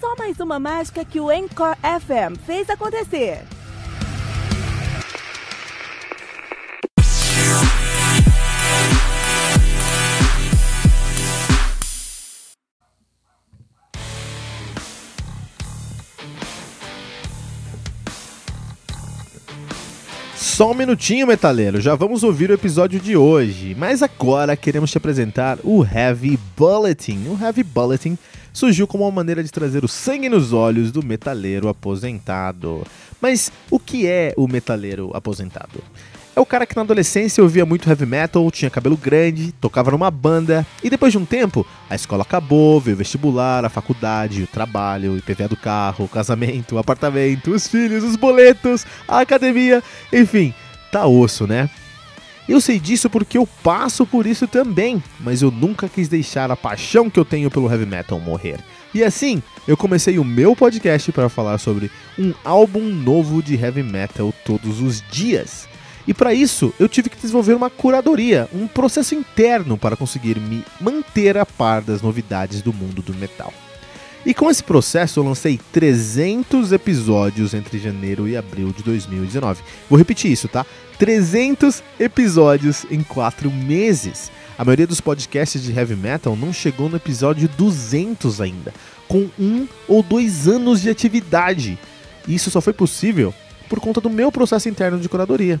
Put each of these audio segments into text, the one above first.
Só mais uma mágica que o Encore FM fez acontecer. Só um minutinho, metaleiro, já vamos ouvir o episódio de hoje. Mas agora queremos te apresentar o Heavy Bulletin. O Heavy Bulletin surgiu como uma maneira de trazer o sangue nos olhos do metaleiro aposentado. Mas o que é o metaleiro aposentado? É o cara que na adolescência ouvia muito heavy metal, tinha cabelo grande, tocava numa banda e depois de um tempo a escola acabou, veio o vestibular, a faculdade, o trabalho, o IPVA do carro, o casamento, o apartamento, os filhos, os boletos, a academia, enfim, tá osso, né? Eu sei disso porque eu passo por isso também, mas eu nunca quis deixar a paixão que eu tenho pelo heavy metal morrer. E assim, eu comecei o meu podcast para falar sobre um álbum novo de heavy metal todos os dias. E para isso, eu tive que desenvolver uma curadoria, um processo interno para conseguir me manter a par das novidades do mundo do metal. E com esse processo eu lancei 300 episódios entre janeiro e abril de 2019. Vou repetir isso, tá? 300 episódios em 4 meses. A maioria dos podcasts de heavy metal não chegou no episódio 200 ainda, com um ou dois anos de atividade. E isso só foi possível por conta do meu processo interno de curadoria.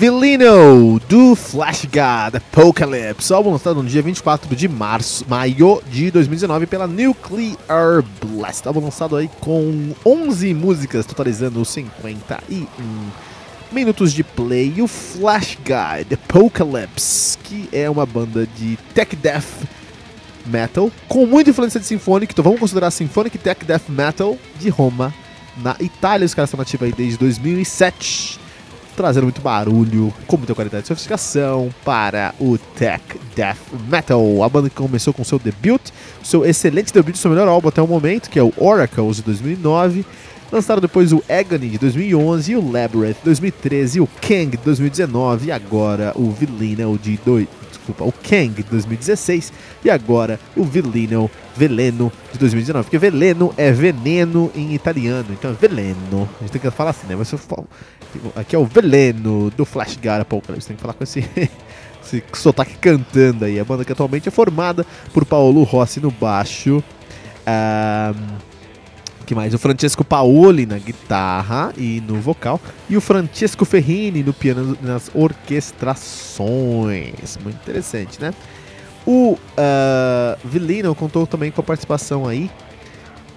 Villaino, do Flash God Apocalypse, álbum lançado no dia 24 de março, maio de 2019 pela Nuclear Blast, álbum lançado aí com 11 músicas, totalizando 51 minutos de play, o Flash God Apocalypse, que é uma banda de tech death metal com muita influência de symphonic, então vamos considerar symphonic tech death metal de Roma, na Itália, os caras estão nativos aí desde 2007 trazendo muito barulho, com muita qualidade de sofisticação para o Tech Death Metal. A banda que começou com seu debut, seu excelente debut, seu melhor álbum até o momento, que é o Oracles de 2009. Lançaram depois o Agony de 2011, o Labyrinth de 2013, o Kang de 2019 e agora o Vilina de dois, desculpa, o Kang de 2016 e agora o Vilino Veleno de 2019, porque veleno é veneno em italiano, então é veleno. A gente tem que falar assim, né? Mas aqui é o veleno do Flash God Apocalypse, tem que falar com esse esse sotaque cantando aí. A banda que atualmente é formada por Paulo Rossi no baixo. Um, que mais? O Francesco Paoli na guitarra e no vocal. E o Francesco Ferrini no piano nas orquestrações. Muito interessante, né? O uh, contou também com a participação aí.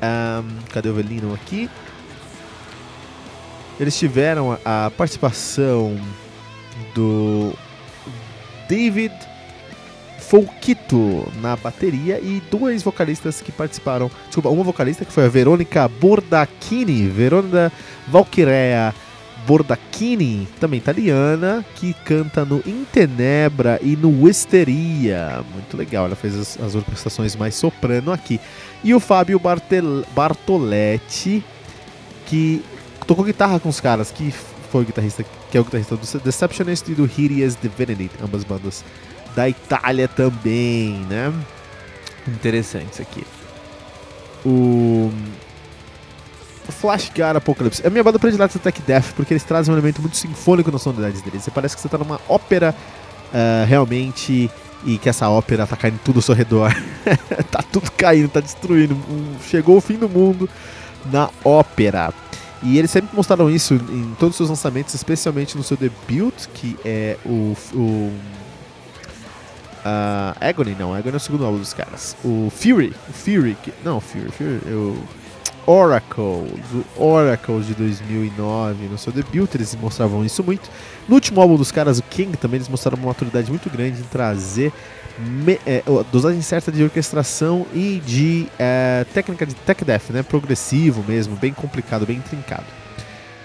Um, cadê o Velino aqui? Eles tiveram a, a participação do David Folquito na bateria e dois vocalistas que participaram. Desculpa, uma vocalista que foi a Verônica Bordacchini, Verônica Valkyria Bordacchini, também italiana, que canta no Intenebra e no Wisteria. Muito legal, ela fez as, as orquestrações mais soprano aqui. E o Fábio Bartel, Bartoletti, que tocou guitarra com os caras, que foi o guitarrista, que é o guitarrista do Deceptionist e do Hideous Divinity, ambas bandas da Itália também, né? Interessante isso aqui. O Flash God Apocalypse. É a minha banda predileta Tech Death, porque eles trazem um elemento muito sinfônico nas sonoridades deles. Você parece que você tá numa ópera uh, realmente e que essa ópera tá caindo tudo ao seu redor. tá tudo caindo, tá destruindo. Chegou o fim do mundo na ópera. E eles sempre mostraram isso em todos os seus lançamentos, especialmente no seu debut, que é o, o Uh, Agony não, Agony é o segundo álbum dos caras. O Fury, o Fury, que, não, Fury, Fury, o Oracle, o Oracle de 2009, no seu debut eles mostravam isso muito. No último álbum dos caras, o King, também eles mostraram uma maturidade muito grande em trazer me, é, dosagem certa de orquestração e de é, técnica de tech death, né, progressivo mesmo, bem complicado, bem intrincado.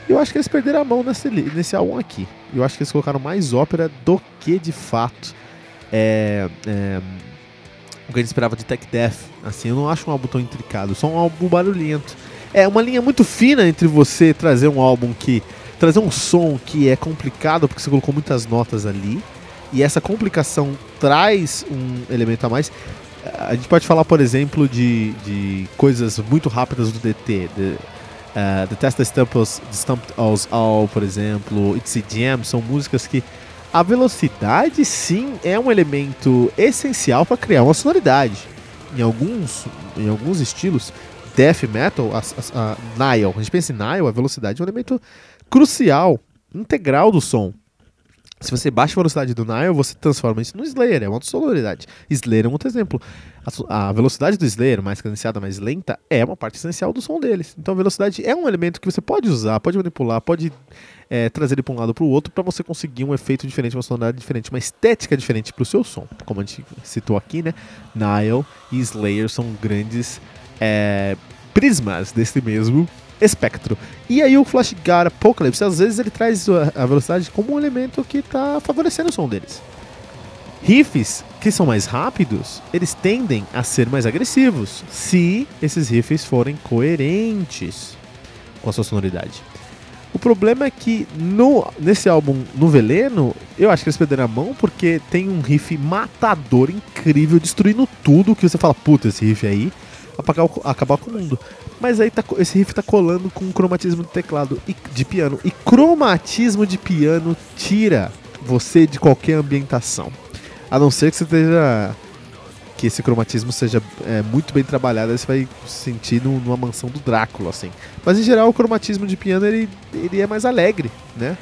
Eu acho que eles perderam a mão nesse, nesse álbum aqui. Eu acho que eles colocaram mais ópera do que de fato é, é, o que a gente esperava de Tech Death. Assim, eu não acho um álbum tão intricado, só um álbum barulhento. É uma linha muito fina entre você trazer um álbum que. trazer um som que é complicado porque você colocou muitas notas ali. E essa complicação traz um elemento a mais. A gente pode falar, por exemplo, de, de coisas muito rápidas do DT. The, uh, the Test Stumped All, por exemplo, It's a Jam, são músicas que a velocidade sim é um elemento essencial para criar uma sonoridade. Em alguns, em alguns estilos, death metal, a, a, a Nile, a gente pensa em Nile, a velocidade é um elemento crucial, integral do som. Se você baixa a velocidade do Nile, você transforma isso no Slayer, é uma sonoridade. Slayer é um outro exemplo. A, a, velocidade do Slayer, mais cadenciada, mais lenta, é uma parte essencial do som deles. Então a velocidade é um elemento que você pode usar, pode manipular, pode é, trazer ele para um lado para o outro para você conseguir um efeito diferente, uma sonoridade diferente, uma estética diferente para o seu som. Como a gente citou aqui, né? Nile e Slayer são grandes é, prismas desse mesmo espectro. E aí o Flash God Apocalypse, às vezes ele traz a velocidade como um elemento que está favorecendo o som deles. Riffs que são mais rápidos, eles tendem a ser mais agressivos, se esses riffs forem coerentes com a sua sonoridade. O problema é que no, nesse álbum, no Veleno, eu acho que eles perderam a mão porque tem um riff matador incrível, destruindo tudo que você fala, puta, esse riff aí, apagar, acabar com o mundo. Mas aí tá, esse riff tá colando com cromatismo de teclado e de piano. E cromatismo de piano tira você de qualquer ambientação. A não ser que você esteja que esse cromatismo seja é, muito bem trabalhado, você vai sentir no, numa mansão do Drácula, assim. Mas em geral o cromatismo de piano ele, ele é mais alegre, né?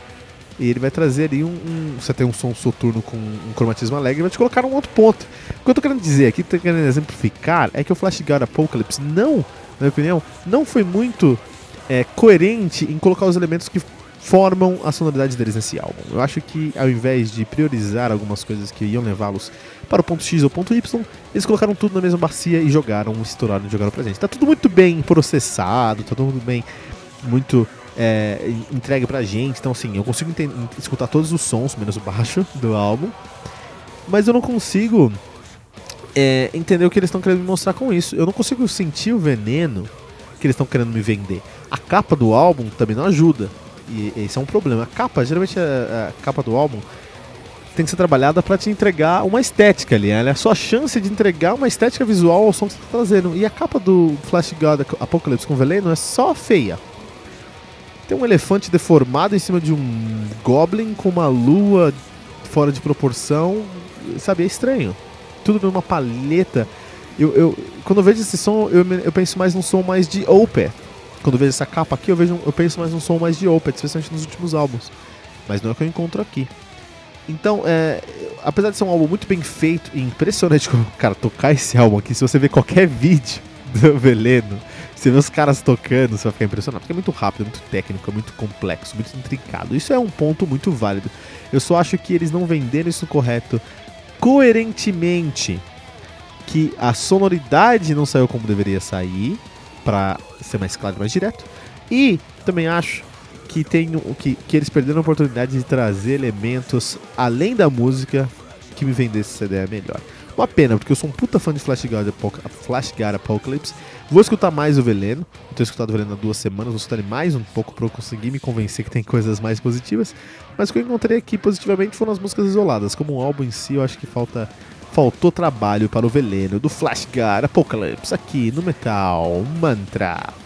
E ele vai trazer ali um, um, Você tem um som soturno com um cromatismo alegre vai te colocar um outro ponto. O que eu tô querendo dizer aqui, tô querendo exemplificar, é que o Flash Guard Apocalypse não, na minha opinião, não foi muito é, coerente em colocar os elementos que formam a sonoridade deles nesse álbum. Eu acho que ao invés de priorizar algumas coisas que iam levá-los para o ponto X ou ponto Y, eles colocaram tudo na mesma bacia e jogaram, estouraram e jogaram pra gente. Tá tudo muito bem processado, tá tudo bem, muito é, entregue pra gente. Então, assim, eu consigo escutar todos os sons, menos o baixo do álbum, mas eu não consigo é, entender o que eles estão querendo me mostrar com isso. Eu não consigo sentir o veneno que eles estão querendo me vender. A capa do álbum também não ajuda. E esse é um problema. A capa, geralmente a, a capa do álbum tem que ser trabalhada para te entregar uma estética ali. Ela é a sua chance de entregar uma estética visual ao som que você está trazendo. E a capa do Flash God Apocalypse com Veleno é só feia. Tem um elefante deformado em cima de um Goblin com uma lua fora de proporção. Sabe, é estranho. Tudo numa palheta. Eu, eu, quando eu vejo esse som, eu, eu penso mais num som mais de Opeth quando eu vejo essa capa aqui, eu, vejo, eu penso mais num som mais de Opeth, especialmente nos últimos álbuns. Mas não é o que eu encontro aqui. Então, é, apesar de ser um álbum muito bem feito e impressionante, cara, tocar esse álbum aqui, se você ver qualquer vídeo do Veleno, você vê os caras tocando, você vai ficar impressionado, porque é muito rápido, é muito técnico, é muito complexo, muito intricado. Isso é um ponto muito válido. Eu só acho que eles não venderam isso correto coerentemente. Que a sonoridade não saiu como deveria sair, para ser mais claro e mais direto. E também acho que, tem, que, que eles perderam a oportunidade de trazer elementos além da música que me vendesse essa ideia melhor. Uma pena, porque eu sou um puta fã de Flash Guard, Flash Guard Apocalypse. Vou escutar mais o Veleno. Eu tenho escutado o Veleno há duas semanas, vou escutar ele mais um pouco para eu conseguir me convencer que tem coisas mais positivas. Mas o que eu encontrei aqui positivamente foram as músicas isoladas. Como um álbum em si, eu acho que falta faltou trabalho para o Veleno do Flash Guard Apocalypse aqui no Metal Mantra.